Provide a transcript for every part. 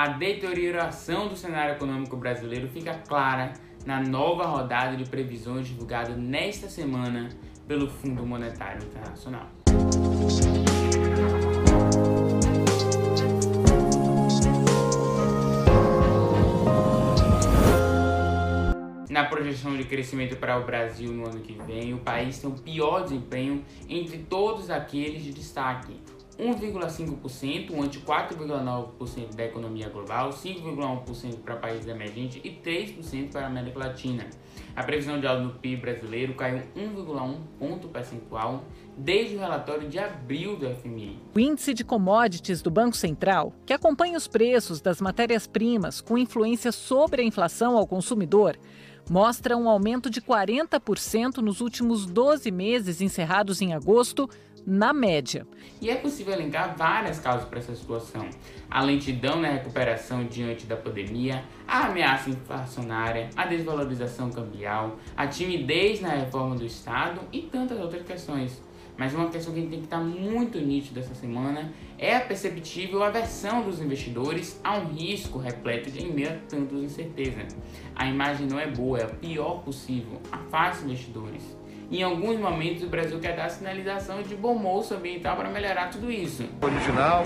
A deterioração do cenário econômico brasileiro fica clara na nova rodada de previsões divulgada nesta semana pelo Fundo Monetário Internacional. Na projeção de crescimento para o Brasil no ano que vem, o país tem o pior desempenho entre todos aqueles de destaque. 1,5%, ante 4,9% da economia global, 5,1% para países emergentes e 3% para a América Latina. A previsão de alta do PIB brasileiro caiu 1,1 ponto percentual desde o relatório de abril do FMI. O índice de commodities do Banco Central, que acompanha os preços das matérias-primas com influência sobre a inflação ao consumidor, mostra um aumento de 40% nos últimos 12 meses encerrados em agosto, na média. E é possível elencar várias causas para essa situação. A lentidão na recuperação diante da pandemia, a ameaça inflacionária, a desvalorização cambial, a timidez na reforma do Estado e tantas outras questões. Mas uma questão que tem que estar muito nítido essa semana é a perceptível aversão dos investidores a um risco repleto de meio a tantas incertezas. A imagem não é boa, é a pior possível, afasta investidores. Em alguns momentos o Brasil quer dar sinalização de bom moço ambiental para melhorar tudo isso. Original,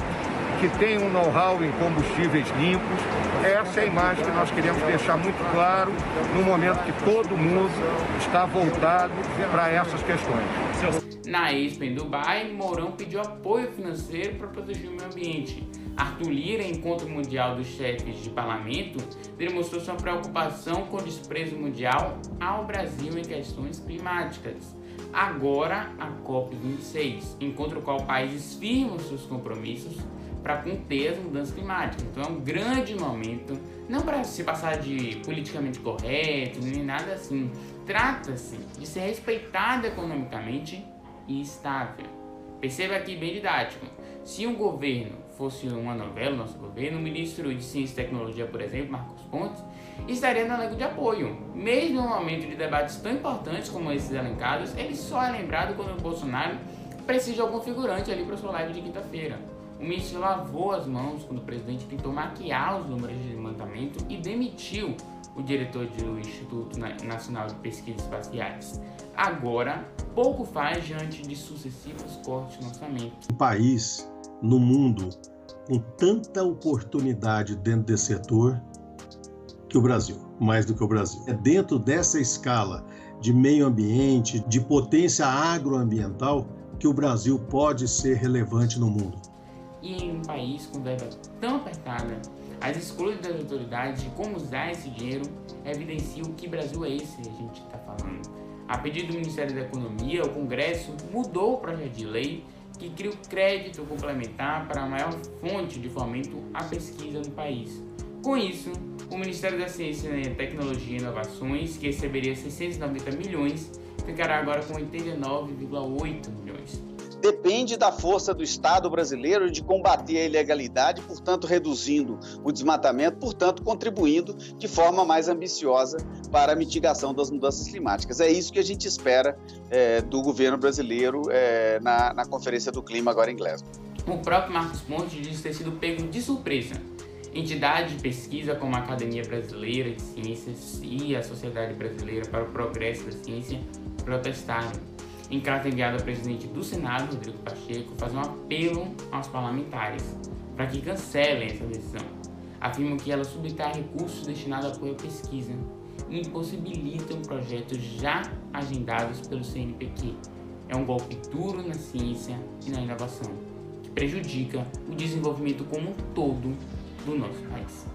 que tem um know-how em combustíveis limpos. Essa é a imagem que nós queremos deixar muito claro no momento que todo mundo está voltado para essas questões. Na Expo em Dubai, Mourão pediu apoio financeiro para proteger o meio ambiente. Arthur Lira, encontro mundial dos chefes de parlamento, demonstrou sua preocupação com o desprezo mundial ao Brasil em questões climáticas. Agora, a COP26, encontro qual países firmam seus compromissos para conter as mudanças climáticas. Então é um grande momento, não para se passar de politicamente correto, nem nada assim. Trata-se de ser respeitado economicamente e estável. Perceba aqui bem didático. Se um governo fosse uma novela, nosso governo, o ministro de Ciência e Tecnologia, por exemplo, Marcos Pontes, estaria no elenco de apoio. Mesmo no momento de debates tão importantes como esses elencados, ele só é lembrado quando o Bolsonaro precisa de algum figurante ali para sua live de quinta-feira. O ministro lavou as mãos quando o presidente tentou maquiar os números de levantamento e demitiu o diretor do Instituto Nacional de Pesquisas Espaciais. Agora, pouco faz diante de sucessivos cortes no orçamento. Um país no mundo com tanta oportunidade dentro desse setor que o Brasil, mais do que o Brasil. É dentro dessa escala de meio ambiente, de potência agroambiental, que o Brasil pode ser relevante no mundo. E em um país com verba tão apertada, as escolhas das autoridades de como usar esse dinheiro evidenciam que Brasil é esse que a gente está falando. A pedido do Ministério da Economia, o Congresso mudou o projeto de lei que cria o crédito complementar para a maior fonte de fomento à pesquisa no país. Com isso, o Ministério da Ciência, Tecnologia e Inovações, que receberia 690 milhões, ficará agora com 89,8 milhões depende da força do Estado brasileiro de combater a ilegalidade, portanto, reduzindo o desmatamento, portanto, contribuindo de forma mais ambiciosa para a mitigação das mudanças climáticas. É isso que a gente espera é, do governo brasileiro é, na, na Conferência do Clima agora em Glasgow. O próprio Marcos Pontes diz ter sido pego de surpresa. Entidades de pesquisa como a Academia Brasileira de Ciências e a Sociedade Brasileira para o Progresso da Ciência protestaram em carta enviada ao presidente do Senado, Rodrigo Pacheco, faz um apelo aos parlamentares para que cancelem essa decisão. Afirmam que ela subtrai recursos destinados a apoio à pesquisa e impossibilitam projetos já agendados pelo CNPq. É um golpe duro na ciência e na inovação, que prejudica o desenvolvimento como um todo do nosso país.